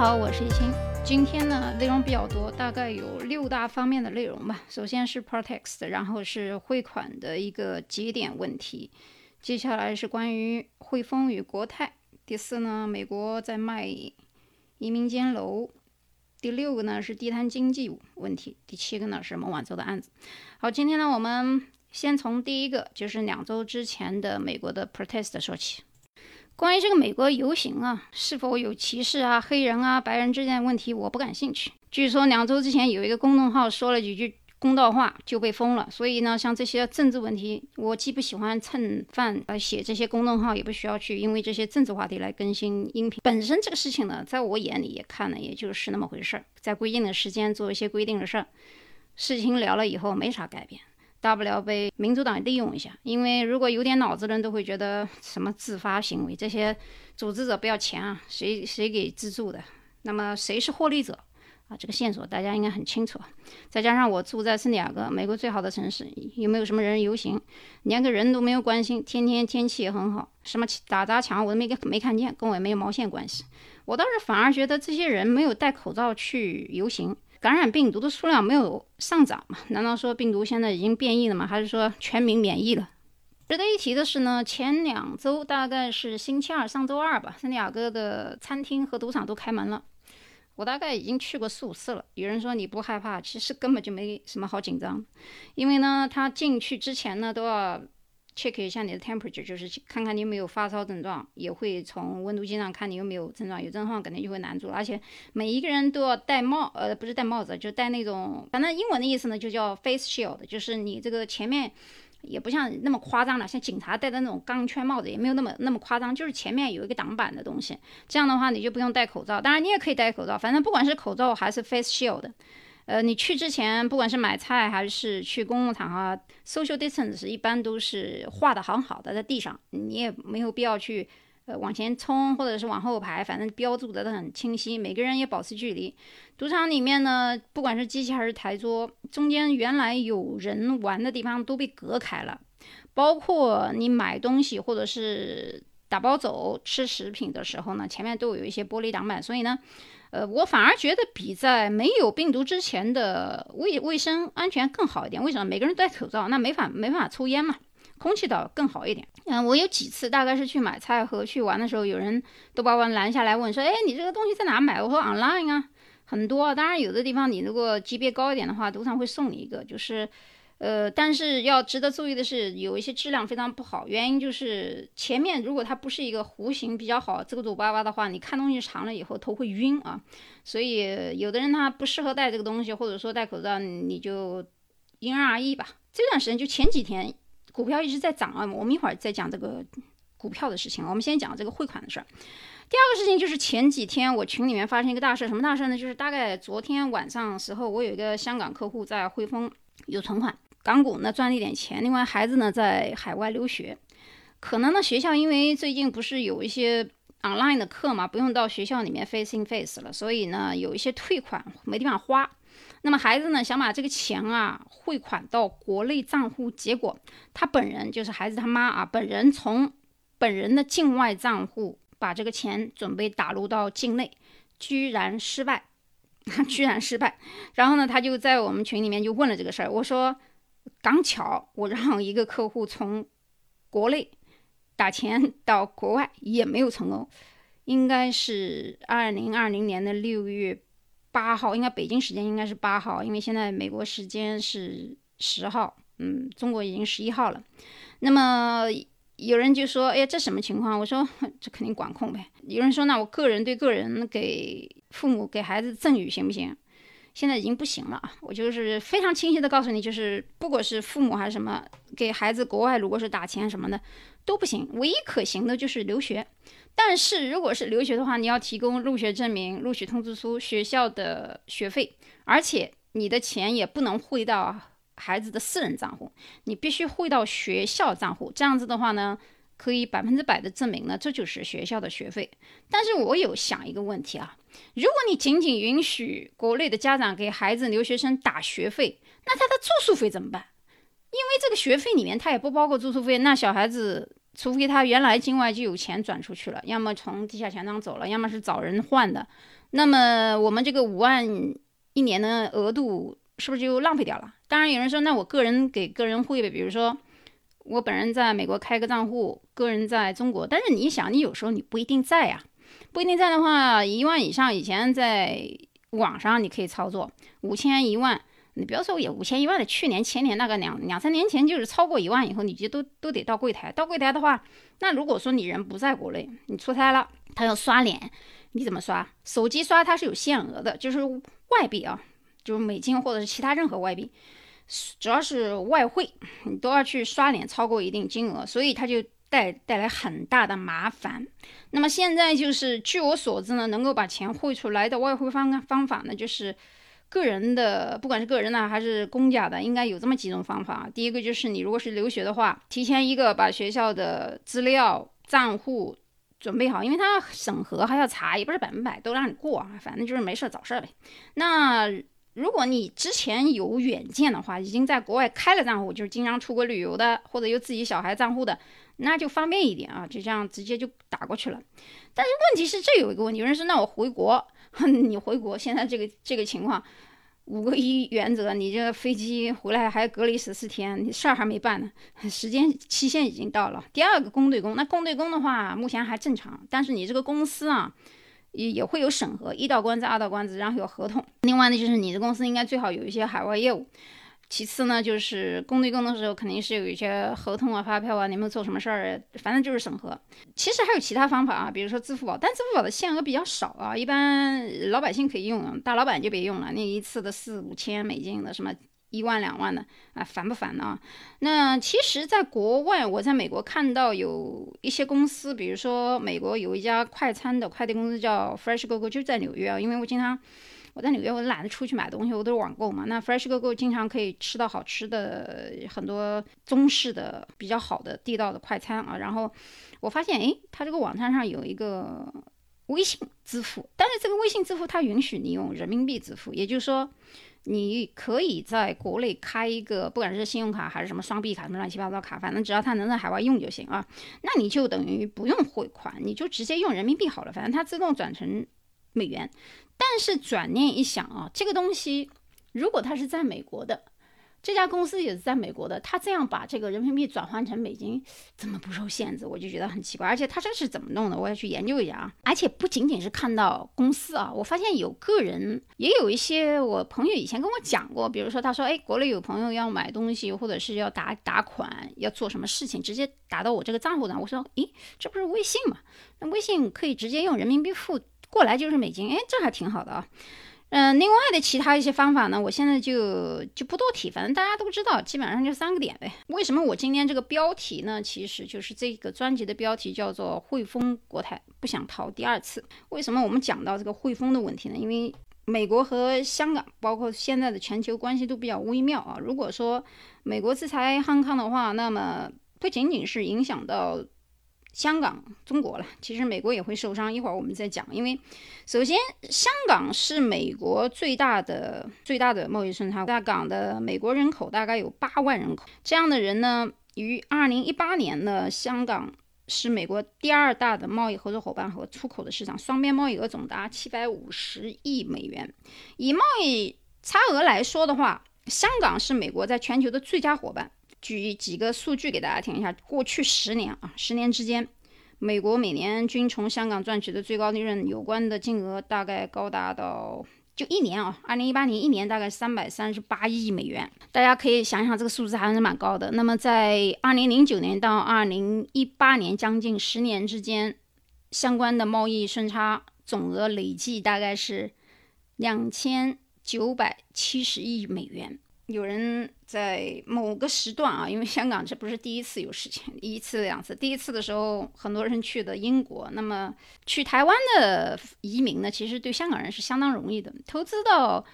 好，我是易清。今天呢，内容比较多，大概有六大方面的内容吧。首先是 Protext，然后是汇款的一个节点问题，接下来是关于汇丰与国泰。第四呢，美国在卖移民监楼。第六个呢是地摊经济问题。第七个呢是孟晚舟的案子。好，今天呢我们先从第一个，就是两周之前的美国的 Protest 说起。关于这个美国游行啊，是否有歧视啊、黑人啊、白人之间的问题，我不感兴趣。据说两周之前有一个公众号说了几句公道话就被封了，所以呢，像这些政治问题，我既不喜欢蹭饭来写这些公众号，也不需要去因为这些政治话题来更新音频。本身这个事情呢，在我眼里也看了，也就是那么回事儿，在规定的时间做一些规定的事儿，事情了了以后没啥改变。大不了被民主党利用一下，因为如果有点脑子的人都会觉得什么自发行为，这些组织者不要钱啊，谁谁给资助的？那么谁是获利者啊？这个线索大家应该很清楚。再加上我住在圣地亚哥，美国最好的城市，有没有什么人游行？连个人都没有关心，天天天气也很好，什么打砸抢我都没没看见，跟我也没有毛线关系。我倒是反而觉得这些人没有戴口罩去游行。感染病毒的数量没有上涨嘛？难道说病毒现在已经变异了吗？还是说全民免疫了？值得一提的是呢，前两周大概是星期二、上周二吧，圣地亚哥的餐厅和赌场都开门了。我大概已经去过四五次了。有人说你不害怕，其实根本就没什么好紧张，因为呢，他进去之前呢都要。Check 一下你的 temperature，就是看看你有没有发烧症状，也会从温度计上看你有没有症状，有症状肯定就会拦住了。而且每一个人都要戴帽，呃，不是戴帽子，就戴那种，反正英文的意思呢就叫 face shield，就是你这个前面也不像那么夸张了，像警察戴的那种钢圈帽子也没有那么那么夸张，就是前面有一个挡板的东西。这样的话你就不用戴口罩，当然你也可以戴口罩，反正不管是口罩还是 face shield。呃，你去之前，不管是买菜还是去公共场合，social distance 一般都是画的很好的，在地上，你也没有必要去呃往前冲或者是往后排，反正标注的都很清晰，每个人也保持距离。赌场里面呢，不管是机器还是台桌，中间原来有人玩的地方都被隔开了，包括你买东西或者是打包走吃食品的时候呢，前面都有一些玻璃挡板，所以呢。呃，我反而觉得比在没有病毒之前的卫卫生安全更好一点。为什么？每个人戴口罩，那没法没办法抽烟嘛，空气倒更好一点。嗯，我有几次大概是去买菜和去玩的时候，有人都把我拦下来问说：“哎，你这个东西在哪买？”我说：“online 啊，很多。当然有的地方你如果级别高一点的话，赌场会送你一个，就是。”呃，但是要值得注意的是，有一些质量非常不好，原因就是前面如果它不是一个弧形比较好，这个皱巴巴的话，你看东西长了以后头会晕啊。所以有的人他不适合戴这个东西，或者说戴口罩，你就因人而异吧。这段时间就前几天股票一直在涨啊，我们一会儿再讲这个股票的事情，我们先讲这个汇款的事儿。第二个事情就是前几天我群里面发生一个大事，什么大事呢？就是大概昨天晚上时候，我有一个香港客户在汇丰有存款。港股呢赚了一点钱，另外孩子呢在海外留学，可能呢学校因为最近不是有一些 online 的课嘛，不用到学校里面 face in face 了，所以呢有一些退款没地方花。那么孩子呢想把这个钱啊汇款到国内账户，结果他本人就是孩子他妈啊本人从本人的境外账户把这个钱准备打入到境内，居然失败，居然失败。然后呢他就在我们群里面就问了这个事儿，我说。刚巧我让一个客户从国内打钱到国外也没有成功，应该是二零二零年的六月八号，应该北京时间应该是八号，因为现在美国时间是十号，嗯，中国已经十一号了。那么有人就说：“哎呀，这什么情况？”我说：“ 这肯定管控呗。”有人说：“那我个人对个人给父母给孩子赠与行不行？”现在已经不行了啊！我就是非常清晰的告诉你，就是不管是父母还是什么，给孩子国外如果是打钱什么的都不行，唯一可行的就是留学。但是如果是留学的话，你要提供入学证明、录取通知书、学校的学费，而且你的钱也不能汇到孩子的私人账户，你必须汇到学校账户。这样子的话呢？可以百分之百的证明呢，这就是学校的学费。但是我有想一个问题啊，如果你仅仅允许国内的家长给孩子留学生打学费，那他的住宿费怎么办？因为这个学费里面他也不包括住宿费，那小孩子除非他原来境外就有钱转出去了，要么从地下钱庄走了，要么是找人换的，那么我们这个五万一年的额度是不是就浪费掉了？当然有人说，那我个人给个人汇呗，比如说我本人在美国开个账户，个人在中国，但是你想，你有时候你不一定在呀，不一定在的话，一万以上以前在网上你可以操作，五千一万。你不要说也五千一万的，去年前年那个两两三年前就是超过一万以后，你就都都得到柜台。到柜台的话，那如果说你人不在国内，你出差了，他要刷脸，你怎么刷？手机刷它是有限额的，就是外币啊，就是美金或者是其他任何外币，只要是外汇，你都要去刷脸，超过一定金额，所以它就带带来很大的麻烦。那么现在就是据我所知呢，能够把钱汇出来的外汇方方法呢，就是。个人的，不管是个人的还是公家的，应该有这么几种方法。第一个就是你如果是留学的话，提前一个把学校的资料、账户准备好，因为他要审核还要查，也不是百分百都让你过啊，反正就是没事找事儿呗。那如果你之前有远见的话，已经在国外开了账户，就是经常出国旅游的，或者有自己小孩账户的，那就方便一点啊，就这样直接就打过去了。但是问题是，这有一个问题，有人说那我回国。你回国现在这个这个情况，五个一原则，你这飞机回来还隔离十四天，你事儿还没办呢，时间期限已经到了。第二个公对公，那公对公的话目前还正常，但是你这个公司啊也也会有审核，一道关子二道关子，然后有合同。另外呢，就是你的公司应该最好有一些海外业务。其次呢，就是公对公的时候，肯定是有一些合同啊、发票啊，你们做什么事儿，反正就是审核。其实还有其他方法啊，比如说支付宝，但支付宝的限额比较少啊，一般老百姓可以用，大老板就别用了。那一次的四五千美金的，什么一万两万的啊，烦不烦呢？那其实，在国外，我在美国看到有一些公司，比如说美国有一家快餐的快递公司叫 Fresh Go Go，就在纽约啊，因为我经常。我在纽约，我懒得出去买东西，我都是网购嘛。那 Fresh Go Go 经常可以吃到好吃的很多中式的比较好的地道的快餐啊。然后我发现，哎，它这个网站上有一个微信支付，但是这个微信支付它允许你用人民币支付，也就是说，你可以在国内开一个，不管是信用卡还是什么双币卡什么乱七八糟卡，反正只要它能在海外用就行啊。那你就等于不用汇款，你就直接用人民币好了，反正它自动转成美元。但是转念一想啊，这个东西如果它是在美国的，这家公司也是在美国的，他这样把这个人民币转换成美金，怎么不受限制？我就觉得很奇怪。而且他这是怎么弄的？我要去研究一下啊。而且不仅仅是看到公司啊，我发现有个人也有一些我朋友以前跟我讲过，比如说他说，哎，国内有朋友要买东西或者是要打打款，要做什么事情，直接打到我这个账户上。我说，咦，这不是微信吗？那微信可以直接用人民币付。过来就是美金，哎，这还挺好的啊。嗯，另外的其他一些方法呢，我现在就就不多提，反正大家都知道，基本上就三个点呗。为什么我今天这个标题呢？其实就是这个专辑的标题叫做“汇丰国泰不想逃第二次”。为什么我们讲到这个汇丰的问题呢？因为美国和香港，包括现在的全球关系都比较微妙啊。如果说美国制裁康康的话，那么不仅仅是影响到。香港、中国了，其实美国也会受伤。一会儿我们再讲，因为首先香港是美国最大的最大的贸易顺差，大港的美国人口大概有八万人口。这样的人呢，于二零一八年呢，香港是美国第二大的贸易合作伙伴和出口的市场，双边贸易额总达七百五十亿美元。以贸易差额来说的话，香港是美国在全球的最佳伙伴。举几个数据给大家听一下，过去十年啊，十年之间，美国每年均从香港赚取的最高利润有关的金额大概高达到，就一年啊，二零一八年一年大概三百三十八亿美元。大家可以想想，这个数字还是蛮高的。那么在二零零九年到二零一八年将近十年之间，相关的贸易顺差总额累计大概是两千九百七十亿美元。有人在某个时段啊，因为香港这不是第一次有事情，一次两次。第一次的时候，很多人去的英国，那么去台湾的移民呢，其实对香港人是相当容易的。投资到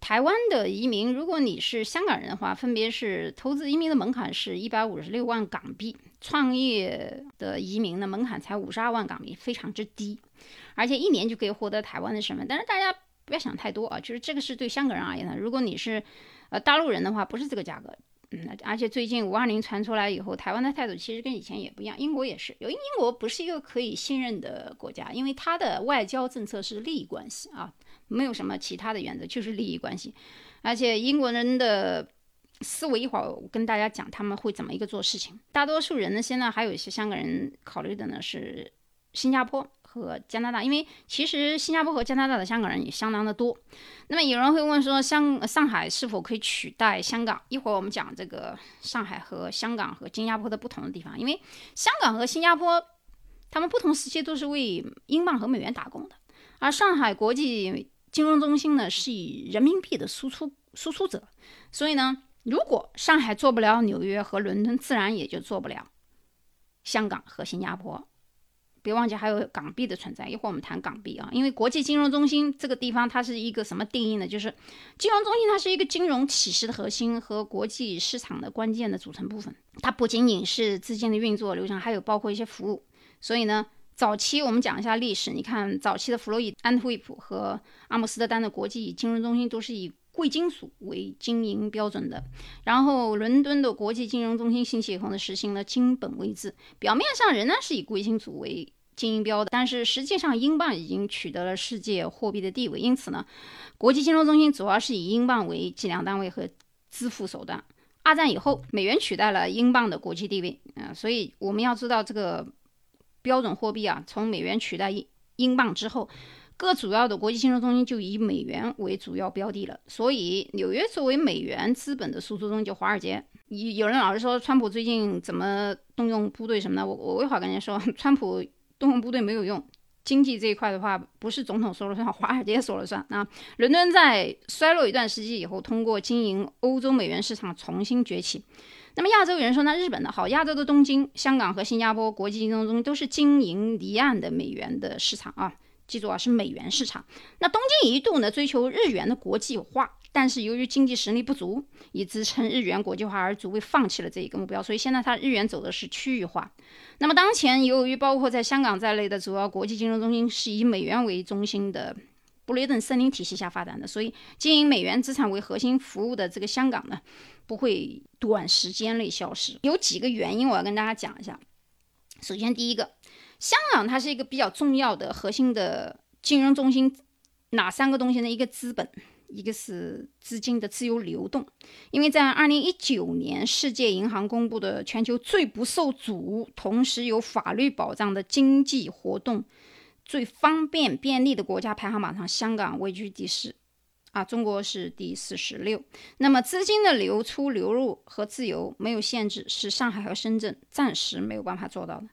台湾的移民，如果你是香港人的话，分别是投资移民的门槛是一百五十六万港币，创业的移民的门槛才五十二万港币，非常之低，而且一年就可以获得台湾的身份。但是大家不要想太多啊，就是这个是对香港人而言的。如果你是呃，大陆人的话不是这个价格，嗯，而且最近五二零传出来以后，台湾的态度其实跟以前也不一样。英国也是，因为英国不是一个可以信任的国家，因为它的外交政策是利益关系啊，没有什么其他的原则，就是利益关系。而且英国人的思维，一会儿我跟大家讲他们会怎么一个做事情。大多数人呢，现在还有一些香港人考虑的呢是新加坡。和加拿大，因为其实新加坡和加拿大的香港人也相当的多。那么有人会问说，香上海是否可以取代香港？一会儿我们讲这个上海和香港和新加坡的不同的地方。因为香港和新加坡，他们不同时期都是为英镑和美元打工的，而上海国际金融中心呢是以人民币的输出输出者。所以呢，如果上海做不了纽约和伦敦，自然也就做不了香港和新加坡。别忘记还有港币的存在，一会儿我们谈港币啊，因为国际金融中心这个地方它是一个什么定义呢？就是金融中心它是一个金融体系的核心和国际市场的关键的组成部分。它不仅仅是资金的运作流程，还有包括一些服务。所以呢，早期我们讲一下历史，你看早期的弗洛伊安特卫普和阿姆斯特丹的国际金融中心都是以贵金属为经营标准的。然后伦敦的国际金融中心兴起以后呢，实行了金本位制，表面上仍然是以贵金属为经营标的，但是实际上英镑已经取得了世界货币的地位，因此呢，国际金融中心主要是以英镑为计量单位和支付手段。二战以后，美元取代了英镑的国际地位，啊，所以我们要知道这个标准货币啊，从美元取代英英镑之后，各主要的国际金融中心就以美元为主要标的了。所以纽约作为美元资本的输出中心，华尔街，有有人老是说川普最近怎么动用部队什么的，我我一会儿跟你说，川普。动用部队没有用，经济这一块的话，不是总统说了算，华尔街说了算。那伦敦在衰落一段时期以后，通过经营欧洲美元市场重新崛起。那么亚洲有人说，那日本的好，亚洲的东京、香港和新加坡国际金融中心都是经营离岸的美元的市场啊，记住啊，是美元市场。那东京一度呢追求日元的国际化。但是由于经济实力不足以支撑日元国际化而逐步放弃了这一个目标，所以现在它日元走的是区域化。那么当前由于包括在香港在内的主要国际金融中心是以美元为中心的布雷顿森林体系下发展的，所以经营美元资产为核心服务的这个香港呢，不会短时间内消失。有几个原因我要跟大家讲一下。首先第一个，香港它是一个比较重要的核心的金融中心，哪三个东西呢？一个资本。一个是资金的自由流动，因为在二零一九年，世界银行公布的全球最不受阻，同时有法律保障的经济活动最方便便利的国家排行榜上，香港位居第四，啊，中国是第四十六。那么资金的流出、流入和自由没有限制，是上海和深圳暂时没有办法做到的。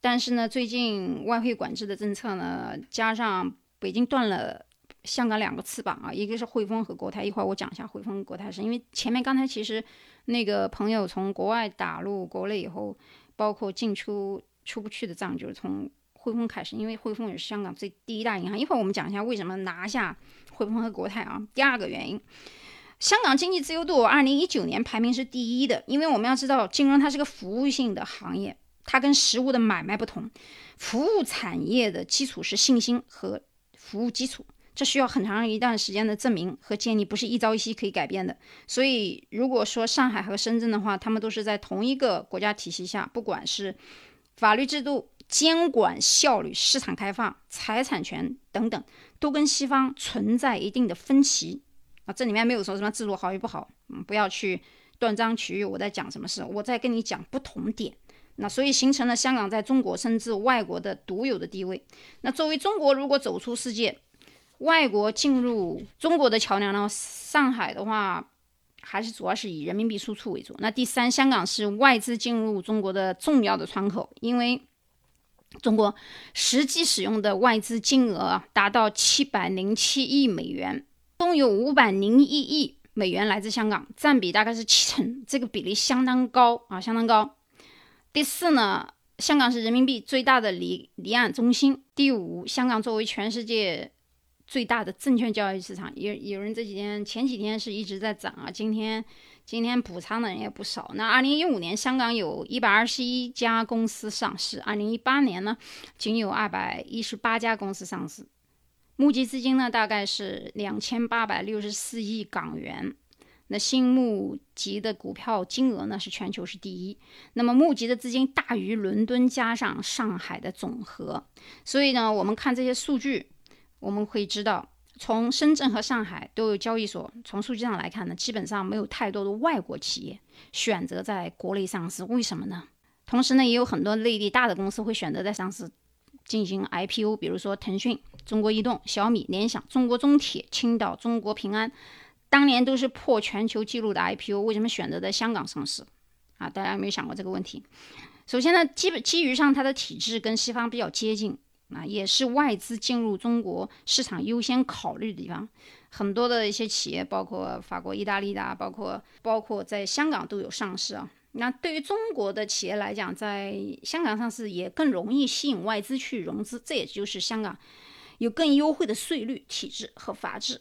但是呢，最近外汇管制的政策呢，加上北京断了。香港两个翅膀啊，一个是汇丰和国泰，一会儿我讲一下汇丰、国泰是因为前面刚才其实那个朋友从国外打入国内以后，包括进出出不去的账就是从汇丰开始，因为汇丰也是香港最第一大银行。一会儿我们讲一下为什么拿下汇丰和国泰啊。第二个原因，香港经济自由度二零一九年排名是第一的，因为我们要知道金融它是个服务性的行业，它跟实物的买卖不同，服务产业的基础是信心和服务基础。这需要很长一段时间的证明和建立，不是一朝一夕可以改变的。所以，如果说上海和深圳的话，他们都是在同一个国家体系下，不管是法律制度、监管效率、市场开放、财产权等等，都跟西方存在一定的分歧啊。这里面没有说什么制度好与不好，嗯，不要去断章取义。我在讲什么事，我在跟你讲不同点。那所以形成了香港在中国甚至外国的独有的地位。那作为中国，如果走出世界，外国进入中国的桥梁呢？上海的话，还是主要是以人民币输出为主。那第三，香港是外资进入中国的重要的窗口，因为中国实际使用的外资金额达到七百零七亿美元，中有五百零一亿美元来自香港，占比大概是七成，这个比例相当高啊，相当高。第四呢，香港是人民币最大的离离岸中心。第五，香港作为全世界。最大的证券交易市场，有有人这几天前几天是一直在涨啊，今天今天补仓的人也不少。那二零一五年香港有一百二十一家公司上市，二零一八年呢仅有二百一十八家公司上市，募集资金呢大概是两千八百六十四亿港元。那新募集的股票金额呢是全球是第一，那么募集的资金大于伦敦加上上海的总和，所以呢，我们看这些数据，我们会知道，从深圳和上海都有交易所，从数据上来看呢，基本上没有太多的外国企业选择在国内上市，为什么呢？同时呢，也有很多内地大的公司会选择在上市进行 IPO，比如说腾讯、中国移动、小米、联想、中国中铁、青岛、中国平安，当年都是破全球纪录的 IPO，为什么选择在香港上市？啊，大家有没有想过这个问题？首先呢，基本基于上它的体制跟西方比较接近啊，也是外资进入中国市场优先考虑的地方。很多的一些企业，包括法国、意大利的，包括包括在香港都有上市啊。那对于中国的企业来讲，在香港上市也更容易吸引外资去融资，这也就是香港有更优惠的税率体制和法制，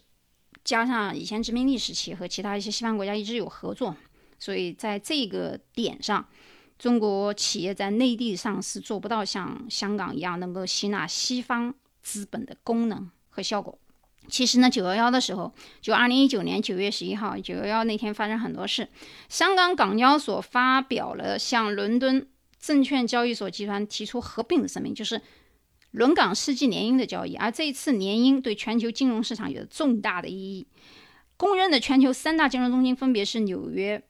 加上以前殖民地时期和其他一些西方国家一直有合作，所以在这个点上，中国企业在内地上市做不到像香港一样能够吸纳西方资本的功能和效果。其实呢，九幺幺的时候，就二零一九年九月十一号，九幺幺那天发生很多事。香港港交所发表了向伦敦证券交易所集团提出合并的声明，就是轮港世纪联姻的交易。而这一次联姻对全球金融市场有重大的意义。公认的全球三大金融中心分别是纽约、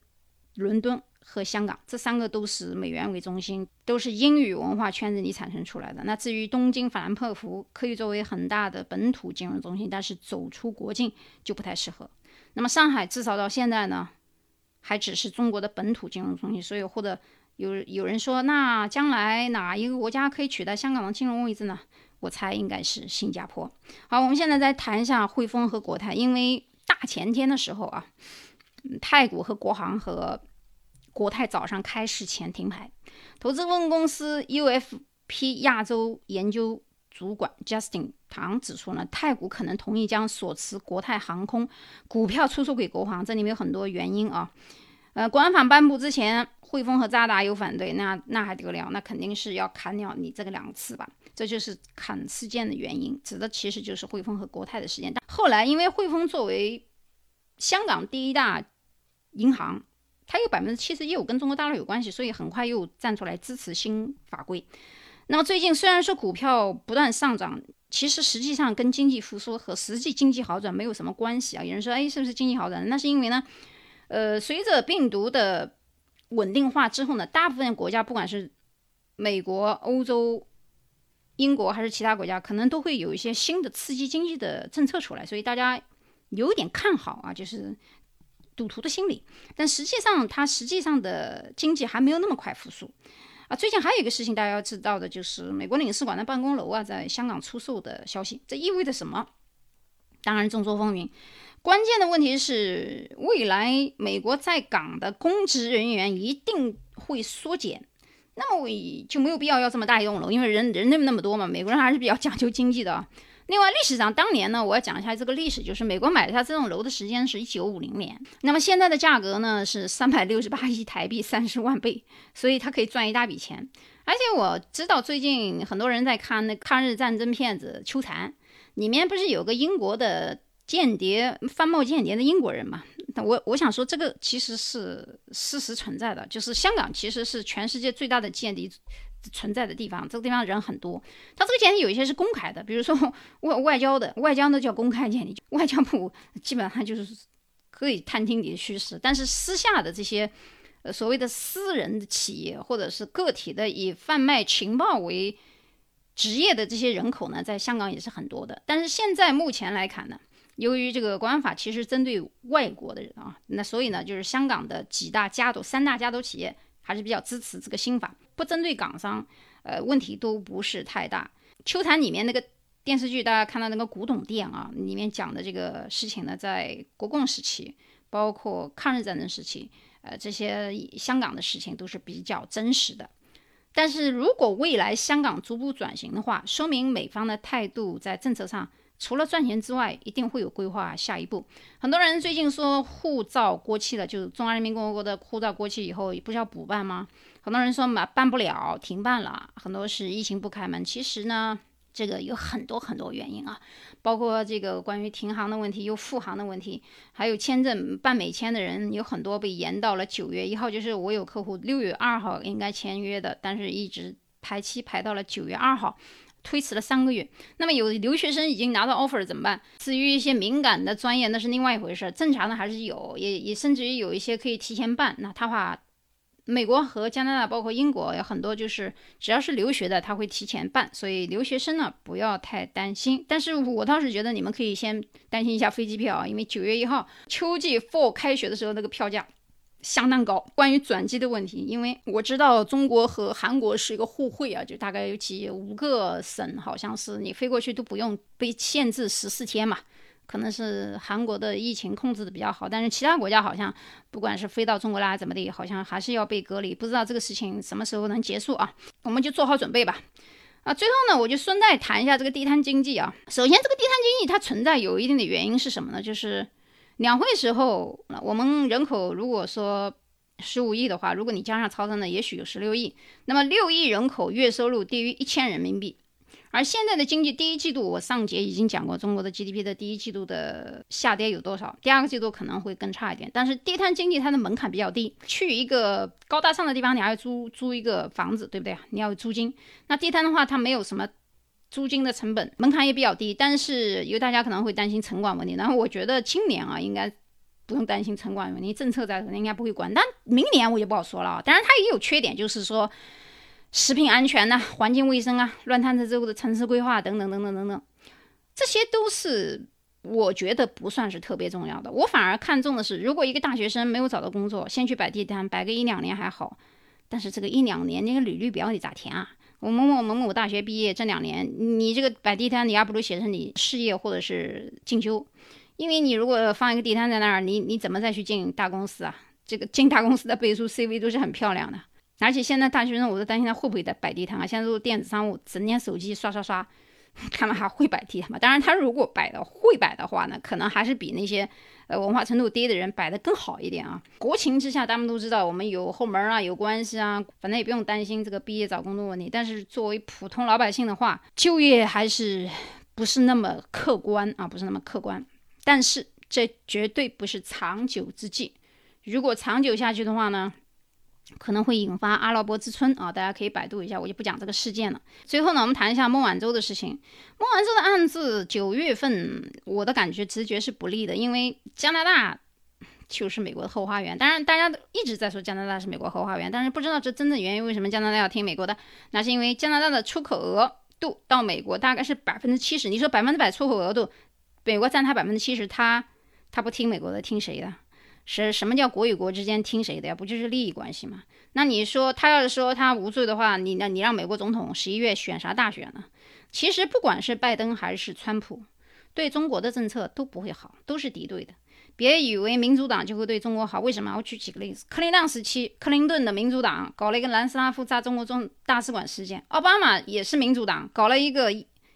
伦敦。和香港这三个都是美元为中心，都是英语文化圈子里产生出来的。那至于东京、法兰克福可以作为很大的本土金融中心，但是走出国境就不太适合。那么上海至少到现在呢，还只是中国的本土金融中心。所以或者有有人说，那将来哪一个国家可以取代香港的金融位置呢？我猜应该是新加坡。好，我们现在再谈一下汇丰和国泰，因为大前天的时候啊，太古和国航和国泰早上开市前停牌，投资顾问公司 UFP 亚洲研究主管 Justin 唐指出呢，太古可能同意将所持国泰航空股票出售给国航，这里面有很多原因啊。呃，国安法颁布之前，汇丰和渣打有反对，那那还得了？那肯定是要砍掉你这个两次吧？这就是砍事件的原因，指的其实就是汇丰和国泰的事件。但后来因为汇丰作为香港第一大银行。它有百分之七十业务跟中国大陆有关系，所以很快又站出来支持新法规。那么最近虽然说股票不断上涨，其实实际上跟经济复苏和实际经济好转没有什么关系啊。有人说，哎，是不是经济好转？那是因为呢，呃，随着病毒的稳定化之后呢，大部分国家不管是美国、欧洲、英国还是其他国家，可能都会有一些新的刺激经济的政策出来，所以大家有点看好啊，就是。赌徒的心理，但实际上，它实际上的经济还没有那么快复苏啊。最近还有一个事情，大家要知道的就是，美国领事馆的办公楼啊，在香港出售的消息，这意味着什么？当然众说纷纭。关键的问题是，未来美国在港的公职人员一定会缩减，那么就没有必要要这么大一栋楼，因为人人那么那么多嘛。美国人还是比较讲究经济的。另外，历史上当年呢，我要讲一下这个历史，就是美国买下这栋楼的时间是一九五零年，那么现在的价格呢是三百六十八亿台币，三十万倍，所以他可以赚一大笔钱。而且我知道最近很多人在看那抗日战争片子《秋蝉》，里面不是有个英国的间谍，翻冒间谍的英国人嘛？我我想说，这个其实是事实存在的，就是香港其实是全世界最大的间谍。存在的地方，这个地方人很多。他这个间谍有一些是公开的，比如说 外外交的，外交的叫公开间谍，外交部 基本上就是可以探听你的虚实。但是私下的这些所谓的私人的企业或者是个体的以贩卖情报为职业的这些人口呢，在香港也是很多的。但是现在目前来看呢，由于这个国安法其实针对外国的人啊，那所以呢，就是香港的几大家族、三大家族企业。还是比较支持这个新法，不针对港商，呃，问题都不是太大。秋坛里面那个电视剧，大家看到那个古董店啊，里面讲的这个事情呢，在国共时期，包括抗日战争时期，呃，这些香港的事情都是比较真实的。但是如果未来香港逐步转型的话，说明美方的态度在政策上。除了赚钱之外，一定会有规划下一步。很多人最近说护照过期了，就是中华人民共和国的护照过期以后，不是要补办吗？很多人说嘛办不了，停办了。很多是疫情不开门。其实呢，这个有很多很多原因啊，包括这个关于停航的问题，又复航的问题，还有签证办美签的人有很多被延到了九月一号，就是我有客户六月二号应该签约的，但是一直排期排到了九月二号，推迟了三个月。那么有留学生已经拿到 offer 怎么办？至于一些敏感的专业，那是另外一回事。正常的还是有，也也甚至于有一些可以提前办。那他话。美国和加拿大，包括英国，有很多就是只要是留学的，他会提前办，所以留学生呢不要太担心。但是我倒是觉得你们可以先担心一下飞机票，因为九月一号秋季 fall 开学的时候那个票价相当高。关于转机的问题，因为我知道中国和韩国是一个互惠啊，就大概有几五个省，好像是你飞过去都不用被限制十四天嘛。可能是韩国的疫情控制的比较好，但是其他国家好像不管是飞到中国来怎么的，好像还是要被隔离。不知道这个事情什么时候能结束啊？我们就做好准备吧。啊，最后呢，我就顺带谈一下这个地摊经济啊。首先，这个地摊经济它存在有一定的原因是什么呢？就是两会时候，我们人口如果说十五亿的话，如果你加上超生的，也许有十六亿。那么六亿人口月收入低于一千人民币。而现在的经济，第一季度我上节已经讲过，中国的 GDP 的第一季度的下跌有多少？第二个季度可能会更差一点。但是地摊经济它的门槛比较低，去一个高大上的地方，你还要租租一个房子，对不对？你要有租金。那地摊的话，它没有什么租金的成本，门槛也比较低。但是有大家可能会担心城管问题，然后我觉得今年啊，应该不用担心城管问题，政策在，应该不会管。但明年我就不好说了啊。当然它也有缺点，就是说。食品安全呐，环境卫生啊，乱摊子之后的城市规划等等等等等等，这些都是我觉得不算是特别重要的。我反而看重的是，如果一个大学生没有找到工作，先去摆地摊，摆个一两年还好。但是这个一两年，那个履历表你咋填啊？我某某某某大学毕业这两年，你这个摆地摊，你还不如写成你事业或者是进修。因为你如果放一个地摊在那儿，你你怎么再去进大公司啊？这个进大公司的背书 CV 都是很漂亮的。而且现在大学生，我都担心他会不会在摆地摊啊？现在都电子商务，整天手机刷刷刷，他们还会摆地摊吗？当然，他如果摆的会摆的话呢，可能还是比那些呃文化程度低的人摆的更好一点啊。国情之下，他们都知道我们有后门啊，有关系啊，反正也不用担心这个毕业找工作问题。但是作为普通老百姓的话，就业还是不是那么客观啊，不是那么客观。但是这绝对不是长久之计，如果长久下去的话呢？可能会引发阿拉伯之春啊！大家可以百度一下，我就不讲这个事件了。最后呢，我们谈一下孟晚舟的事情。孟晚舟的案子九月份，我的感觉直觉是不利的，因为加拿大就是美国的后花园。当然，大家都一直在说加拿大是美国后花园，但是不知道这真正原因。为什么加拿大要听美国的？那是因为加拿大的出口额度到美国大概是百分之七十。你说百分之百出口额度，美国占它百分之七十，他他不听美国的，听谁的？是什么叫国与国之间听谁的呀？不就是利益关系吗？那你说他要是说他无罪的话，你那你让美国总统十一月选啥大选呢？其实不管是拜登还是川普，对中国的政策都不会好，都是敌对的。别以为民主党就会对中国好，为什么？我举几个例子：克林顿时期，克林顿的民主党搞了一个南斯拉夫炸中国中大使馆事件；奥巴马也是民主党搞了一个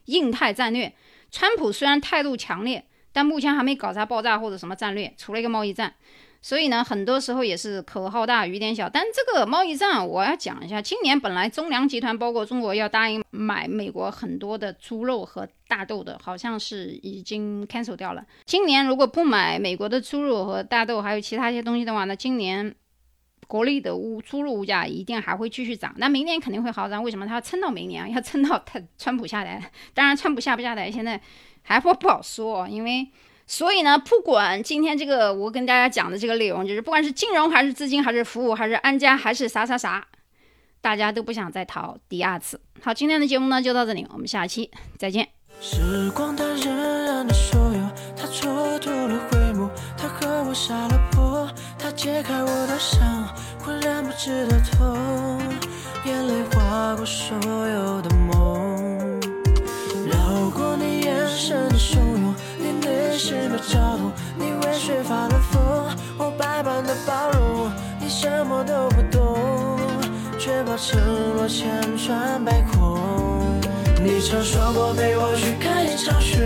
印太战略；川普虽然态度强烈。但目前还没搞啥爆炸或者什么战略，除了一个贸易战，所以呢，很多时候也是口号大雨点小。但这个贸易战我要讲一下，今年本来中粮集团包括中国要答应买美国很多的猪肉和大豆的，好像是已经 cancel 掉了。今年如果不买美国的猪肉和大豆，还有其他一些东西的话，那今年国内的物猪肉物价一定还会继续涨。那明年肯定会好涨，为什么？他要撑到明年啊，要撑到他川普下台。当然，川普下不下台现在。还不不好说，因为所以呢，不管今天这个我跟大家讲的这个内容，就是不管是金融还是资金还是服务还是安家还是啥啥啥，大家都不想再逃第二次。好，今天的节目呢就到这里，我们下期再见。时光它荏苒的所有，它蹉跎了回眸，它和我杀了破，它揭开我的伤，浑然不知的痛，眼泪划过所有的梦。你内心的躁动，你为谁发了疯？我百般的包容，你什么都不懂，却把承诺千疮百孔。你曾说过陪我去看一场雪，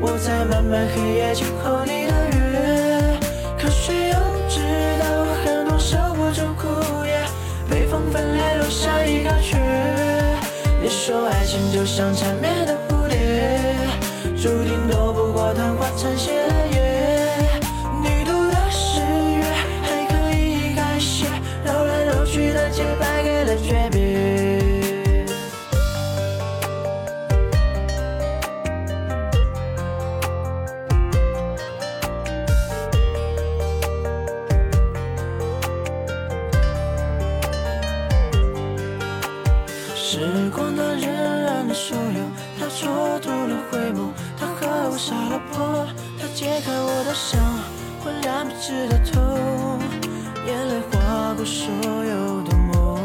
我在漫漫黑夜静候你的约，可谁又知道寒冬守护着枯叶，被风分裂留下一个缺。你说爱。情就像缠绵的蝴蝶，注定时光它荏苒了所有，它蹉跎了回眸，它和我撒了泼，它揭开我的伤，浑然不知的痛，眼泪划过所有的梦，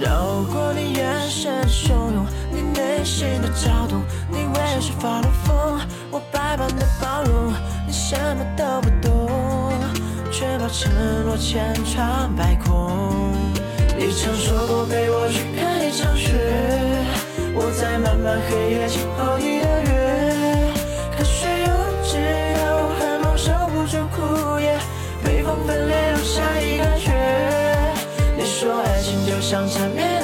绕过你眼神的汹涌，你内心的躁动，你为谁发了疯？我百般的包容，你什么都不懂，却把承诺千疮百孔。你曾说过陪我去看一场雪，我在漫漫黑夜浸泡你的月。可谁又只有寒梦守不住枯叶，被风分裂留下一个缺。你说爱情就像缠绵